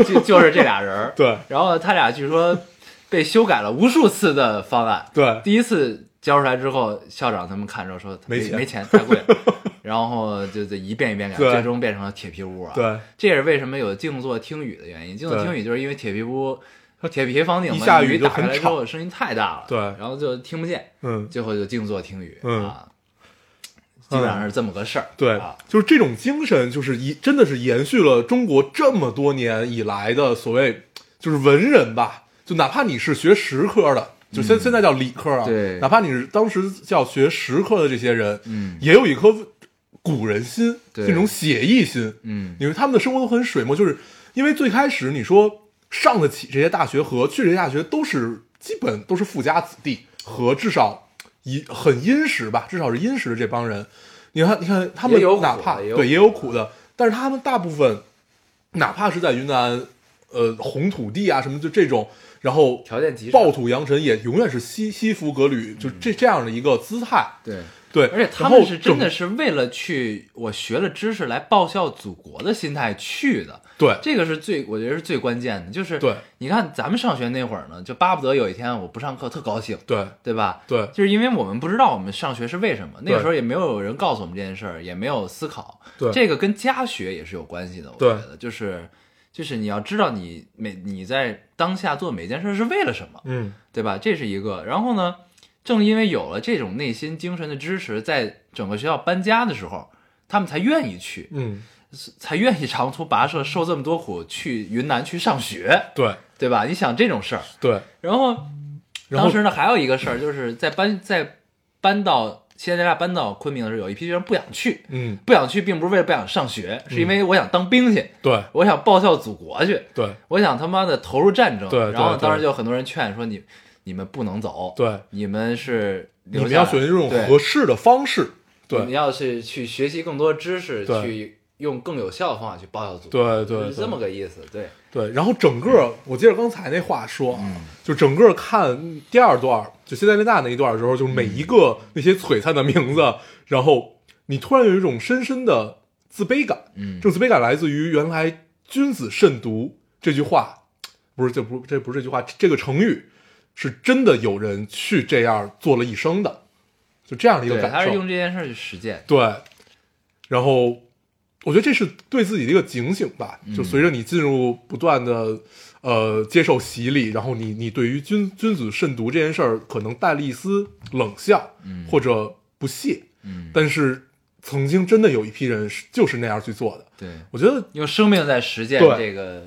就就是这俩人儿。对然后他俩据说被修改了无数次的方案，对第一次交出来之后，校长他们看着说没钱没钱太贵了，然后就这一遍一遍改，最终变成了铁皮屋啊。，对，这也是为什么有静坐听雨的原因。静坐听雨就是因为铁皮屋、铁皮房顶一下，雨打开来之后声音太大了，对然后就听不见，嗯最后就静坐听雨、嗯啊，基本上是这么个事儿。对啊，，就是这种精神，就是一真的是延续了中国这么多年以来的所谓就是文人吧，就哪怕你是学实科的，就现、现在叫理科啊，嗯对哪怕你是当时叫学实科的这些人，嗯也有一颗古人心，对这种写意心，嗯，因为他们的生活都很水墨，就是因为最开始你说上得起这些大学和去这些大学都是基本都是富家子弟和至少一很殷实吧，至少是殷实的这帮人。你看，你看他们有哪怕也对也有苦苦的，但是他们大部分哪怕是在云南，呃，红土地啊什么就这种，然后条件极差暴土扬尘，也永远是西西服革履，就这这样的一个姿态。对。对，而且他们是真的是为了去我学了知识来报效祖国的心态去的，对这个是最我觉得是最关键的。就是对，你看咱们上学那会儿呢，就巴不得有一天我不上课特高兴，对对吧？对就是因为我们不知道我们上学是为什么，那个时候也没有人告诉我们这件事儿，也没有思考。对这个跟家学也是有关系的，我觉得就是就是你要知道你每你在当下做每件事是为了什么，嗯对吧？这是一个。然后呢，正因为有了这种内心精神的支持，在整个学校搬家的时候，他们才愿意去，嗯，才愿意长途跋涉，受这么多苦去云南去上学，对。对吧？你想这种事儿，对，然后当时呢还有一个事儿，就是在搬在搬到西南联大搬到昆明的时候，有一批学生不想去，嗯。不想去，并不是为了不想上学，是因为我想当兵去，对。我想报效祖国去，对。我想他妈的投入战争。对。对然后当时就很多人劝说你，你们不能走，对，你们是你们要选择这种合适的方式。对你们要是去学习更多知识，对去用更有效的方法去报效祖国，对对是这么个意思。对，对，然后整个我接着刚才那话说，嗯就整个看第二段，就现在联大那一段的时候，就每一个那些璀璨的名字，然后你突然有一种深深的自卑感。嗯这种自卑感来自于原来“君子慎独”这句话，不是这不这不是这句话，这个成语是真的有人去这样做了一生的，就这样的一个对，感受。他是用这件事去实践。对，然后我觉得这是对自己的一个警醒吧。就随着你进入不断的呃接受洗礼，然后你你对于君君子慎独这件事儿，可能带了一丝冷笑，或者不屑。嗯，但是曾经真的有一批人是就是那样去做的。对，我觉得用生命在实践这个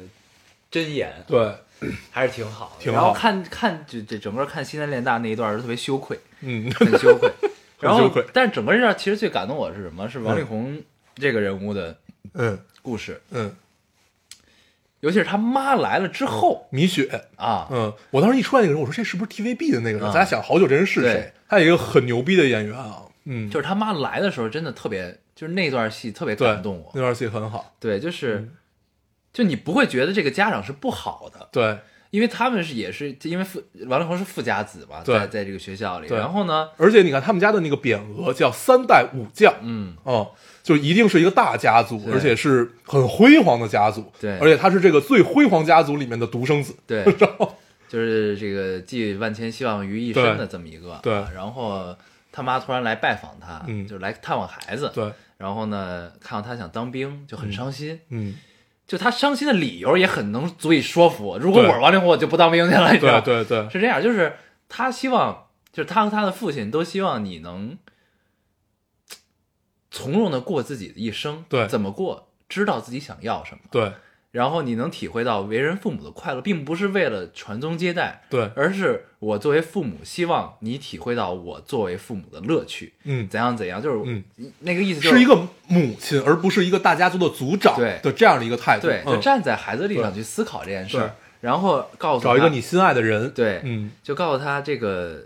真言，对，还是挺好的。挺好。然后看看这这整个看西南联大那一段儿是特别羞愧，嗯，很羞愧。然后，但是整个这段其实最感动我是什么？是王力宏这个人物的嗯。故事，嗯，尤其是他妈来了之后米雪，啊，嗯，我当时一出来那个人，我说这是不是 TVB 的那个人？啊咱俩想好久这人是谁对？他有一个很牛逼的演员啊，嗯，就是他妈来的时候，真的特别，就是那段戏特别感动我。那段戏很好，对，就是，嗯就你不会觉得这个家长是不好的，对。因为他们是也是因为富王力宏是富家子嘛，对在在这个学校里，对。然后呢，而且你看他们家的那个匾额叫三代武将，嗯，哦、就一定是一个大家族，对而且是很辉煌的家族，对而且他是这个最辉煌家族里面的独生子，对，就是这个寄万千希望于一身的这么一个，对啊。然后他妈突然来拜访他，嗯就是来探望孩子，对，然后呢，看到他想当兵，就很伤心。嗯，就他伤心的理由也很能足以说服我。如果我是王力宏，我就不当兵去了，你知道？对对对，是这样，就是他希望，就是他和他的父亲都希望你能从容的过自己的一生，对怎么过，知道自己想要什么，对然后你能体会到为人父母的快乐，并不是为了传宗接代，对，而是我作为父母，希望你体会到我作为父母的乐趣，嗯，怎样怎样，就是嗯。那个意思，就是一个母亲，而不是一个大家族的族长对。的这样的一个态度，对，就嗯，站在孩子立场去思考这件事儿，然后告诉他找一个你心爱的人，对，嗯，就告诉他这个，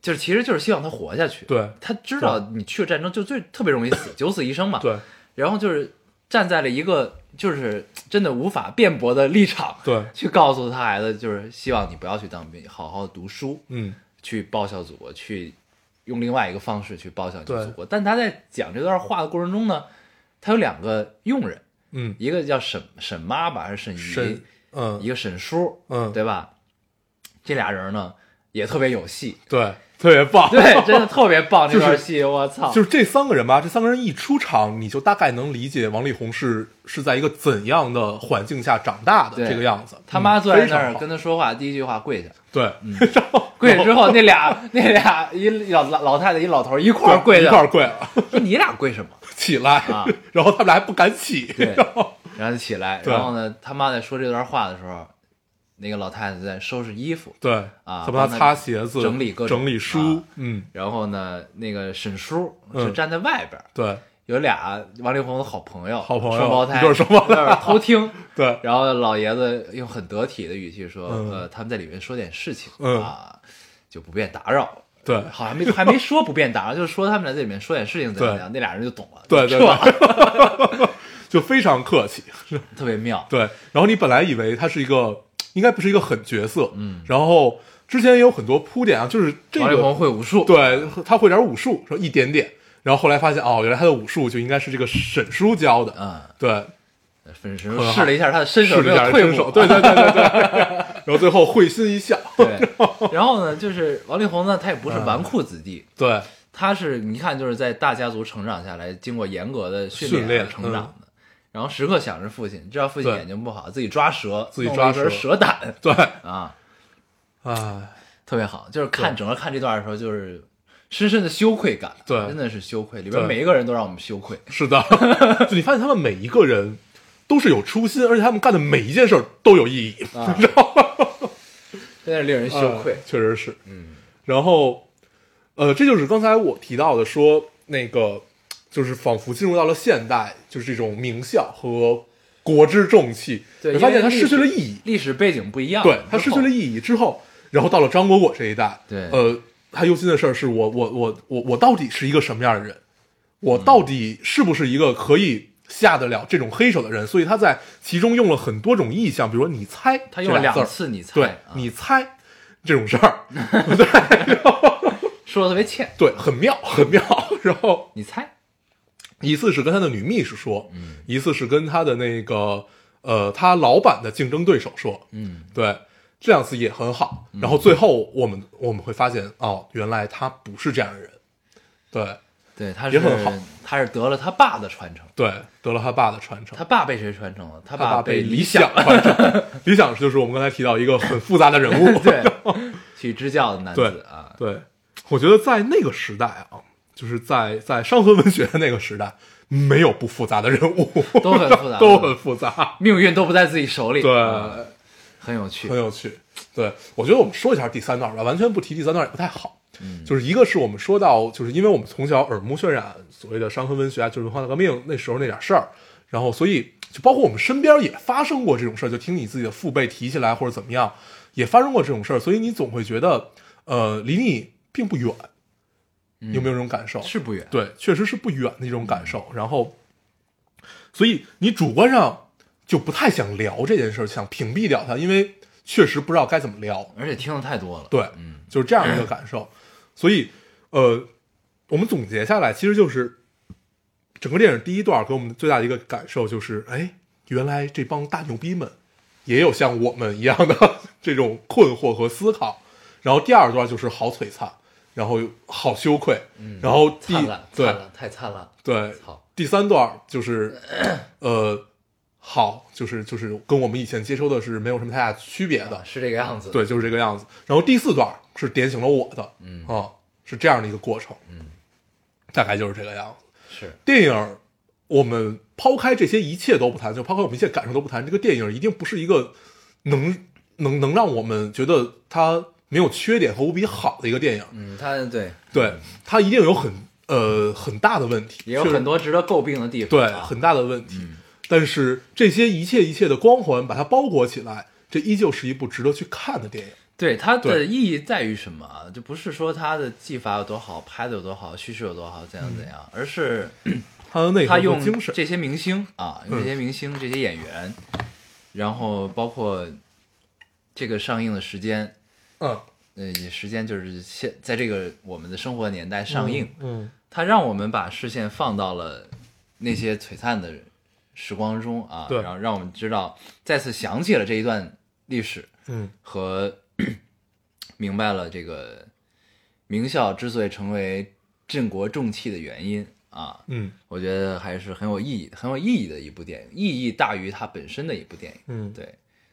就是其实就是希望他活下去。对。他知道你去了战争就最特别容易死，九死一生嘛。对。然后就是站在了一个就是真的无法辩驳的立场，对，去告诉他孩子，就是希望你不要去当兵，好好读书，嗯。去报效祖国，去用另外一个方式去报效祖国。但他在讲这段话的过程中呢，他有两个佣人，嗯，一个叫沈沈妈吧，还是沈姨，沈嗯。一个沈叔，嗯，对吧？这俩人呢也特别有戏，对，特别棒，对，真的特别棒这段戏，我操！就是这三个人吧，这三个人一出场，你就大概能理解王力宏是是在一个怎样的环境下长大的对这个样子。他妈嗯坐在那儿跟他说话，第一句话跪下，对，跪下之后，那俩 那俩一老老老太太一老头一块儿跪一，块儿跪了，说你俩跪什么？起来啊，然后他们俩还不敢起，对然后然后就起来，然后呢，他妈在说这段话的时候，那个老太太在收拾衣服，对啊他帮他擦鞋子，整理各种整理书啊，嗯，然后呢，那个沈叔嗯是站在外边儿，对有俩王力宏的好朋友，好朋友双胞胎，一对儿双胞胎偷听。对，然后老爷子用很得体的语气说：“嗯呃，他们在里面说点事情、嗯啊，就不便打扰。”对好像没还没说不便打扰，就是说他们在这里面说点事情怎么样，那俩人就懂了，对对 就非常客气，特别妙。对。然后你本来以为他是一个应该不是一个狠角色，嗯，然后之前也有很多铺垫啊，就是这个王力宏会武术，对他会点武术，说一点点，然后后来发现哦，原来他的武术就应该是这个沈叔教的，嗯，对，粉身试了一下他的身手试了一下没有退步，身手，对对对对对，然后最后会心一笑，对。然后呢，就是王力宏呢，他也不是纨绔子弟，对。他是你看就是在大家族成长下来，经过严格的训训练成长的。然后时刻想着父亲，知道父亲眼睛不好，自己抓蛇，自己抓蛇蛇胆 对，啊，哎，特别好。就是看整个看这段的时候，就是深深的羞愧感，对真的是羞愧。里边每一个人都让我们羞愧，是的，就你发现他们每一个人都是有初心，而且他们干的每一件事儿都有意义，啊，真的是令人羞愧呃。确实是。嗯，然后，呃，这就是刚才我提到的说，那个就是仿佛进入到了现代，就是这种名校和国之重器，对你发现它失去了意义，历史背景不一样，对，它失去了。意义之后，然后到了张果果这一代，对呃，他忧心的事儿是我我我我我到底是一个什么样的人？我到底是不是一个可以下得了这种黑手的人？所以他在其中用了很多种意象，比如说你猜，他用了两次，你猜，对啊你猜这种事儿，对说的特别欠，对，很妙，很妙。然后你猜，一次是跟他的女秘书说，嗯一次是跟他的那个呃他老板的竞争对手说，嗯，对，这两次也很好。然后最后我们我们会发现，哦，原来他不是这样的人，对，对，他是也很好他是得了他爸的传承，对，得了他爸的传承他，爸被谁传承了？他他爸被理想传承。理想就是我们刚才提到一个很复杂的人物，对去支教的男子啊，对，我觉得在那个时代啊，就是在在伤痕文学的那个时代，没有不复杂的人物，都很复杂 都很复杂。命运都不在自己手里，对，啊很有趣很。有趣。对，我觉得我们说一下第三段吧，完全不提第三段也不太好。嗯就是一个是我们说到，就是因为我们从小耳目渲染所谓的伤痕文学啊，就是文化大革命那时候那点事儿，然后所以就包括我们身边也发生过这种事儿，就听你自己的父辈提起来或者怎么样，也发生过这种事儿，所以你总会觉得，呃，离你并不远。你有没有这种感受？嗯是不远，对，确实是不远的一种感受。然后，所以你主观上就不太想聊这件事，想屏蔽掉它，因为确实不知道该怎么聊。而且听的太多了。对，嗯，就是这样一个感受。所以，呃，我们总结下来，其实就是整个电影第一段给我们最大的一个感受就是，哎，原来这帮大牛逼们也有像我们一样的 这种困惑和思考。然后第二段就是好璀璨，然后好羞愧，然后第灿烂，对灿烂，太灿烂。对，好，第三段就是，呃，好，就是就是跟我们以前接收的是没有什么太大区别的，是这个样子。，对，就是这个样子。然后第四段是点醒了我的，嗯。啊，是这样的一个过程，嗯，大概就是这个样子。是。电影，我们抛开这些一切都不谈，就抛开我们一切感受都不谈，这个电影一定不是一个能能能让我们觉得它没有缺点和无比好的一个电影。嗯，他对对，它一定有很呃很大的问题，也有很多值得诟病的地方。对，啊很大的问题。嗯但是这些一切一切的光环把它包裹起来，这依旧是一部值得去看的电影。对它的意义在于什么啊？就不是说它的技法有多好，拍的有多好，叙事有多好，怎样怎样，而是它的内核用精神，这些明星啊，用嗯这些明星、这些演员，然后包括这个上映的时间，嗯，呃，时间就是现在这个我们的生活年代上映，嗯，它让我们把视线放到了那些璀璨的时光中啊，对。然后让我们知道，再次想起了这一段历史嗯。和 明白了这个名校之所以成为镇国重器的原因啊，嗯。我觉得还是很有意义、很有意义的一部电影，意义大于它本身的一部电影。嗯，对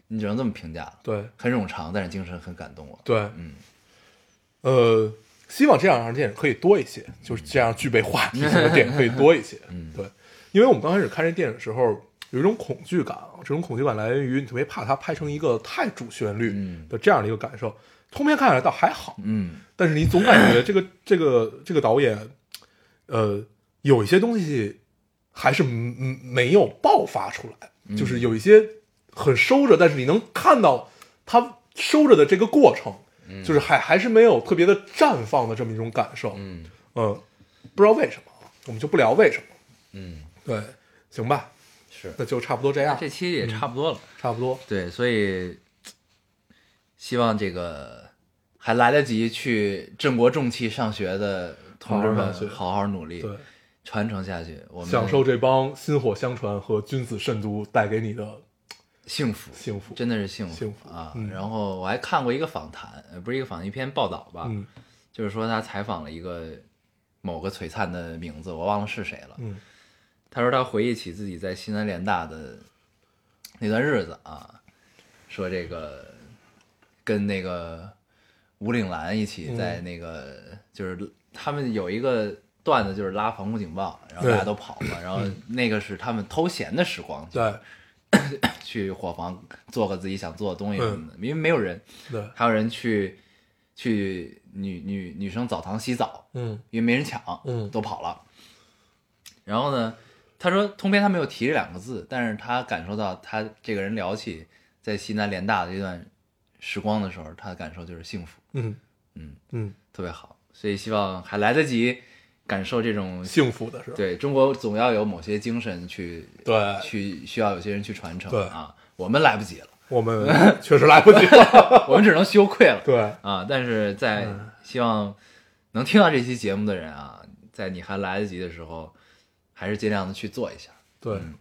你只能这么评价了，对很冗长，但是精神很感动我。对，嗯，呃，希望这样的电影可以多一些，就是这样具备话题性的电影可以多一些。嗯对，因为我们刚开始看这电影的时候，有一种恐惧感啊，这种恐惧感来源于你特别怕它拍成一个太主旋律嗯的这样的一个感受。通篇看下来倒还好，嗯但是你总感觉这个这个这个导演，呃，有一些东西还是嗯没有爆发出来，嗯就是有一些很收着，但是你能看到他收着的这个过程，就是还还是没有特别的绽放的这么一种感受。嗯嗯，不知道为什么，我们就不聊为什么。嗯，对，行吧，是。那就差不多这样，这期也差不多了，差不多。对，所以希望这个还来得及去镇国重器上学的同志们好好努力，对，传承下去，我们享受这帮薪火相传和君子慎独带给你的幸福，幸福。真的是幸福幸福啊！嗯然后我还看过一个访谈，呃，不是一个访谈，一篇报道吧，嗯就是说他采访了一个某个璀璨的名字，我忘了是谁了。嗯他说他回忆起自己在西南联大的那段日子啊，说这个跟那个吴岭澜一起在那个、就是他们有一个段子就是拉防空警报，然后大家都跑嘛，然后那个是他们偷闲的时光，对 去伙房做个自己想做的东西什么嗯。的，因为没有人，对，还有人去去女女女生澡堂洗澡，嗯。因为没人抢，嗯。都跑了。然后呢，他说通篇他没有提这两个字，但是他感受到他这个人聊起在西南联大的这段时光的时候，他的感受就是幸福，嗯。嗯，嗯，特别好。所以希望还来得及感受这种幸福的是吧？对中国总要有某些精神去对。去需要有些人去传承对。啊，我们来不及了，我们 确实来不及了。我们只能羞愧了。对，啊，但是在嗯。希望能听到这期节目的人啊，在你还来得及的时候，还是尽量的去做一下。对。嗯，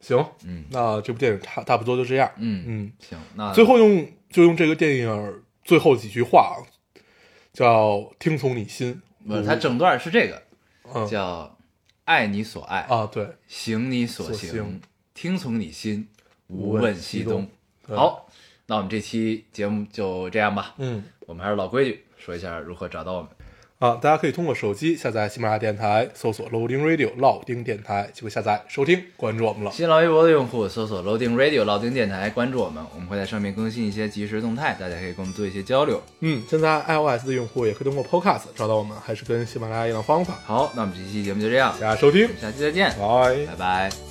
行，嗯。那这部电影差差不多就这样。嗯嗯，行，那最后用就用这个电影最后几句话啊，叫“听从你心，不是，它整段是这个，嗯叫“爱你所爱，啊，对，行你所所行听从你心，无无问问西西东东”。对好，那我们这期节目就这样吧。嗯。我们还是老规矩，说一下如何找到我们。啊，大家可以通过手机下载喜马拉雅电台，搜索 Loading Radio 老丁电台，就会下载收听，关注我们了。新浪微博的用户搜索 Loading Radio 老丁电台，关注我们，我们会在上面更新一些即时动态，大家可以跟我们做一些交流。嗯，现在 iOS 的用户也可以通过 Podcast 找到我们，还是跟喜马拉雅一样的方法。好，那我们这期节目就这样，大家收听，下期再见，拜。拜拜。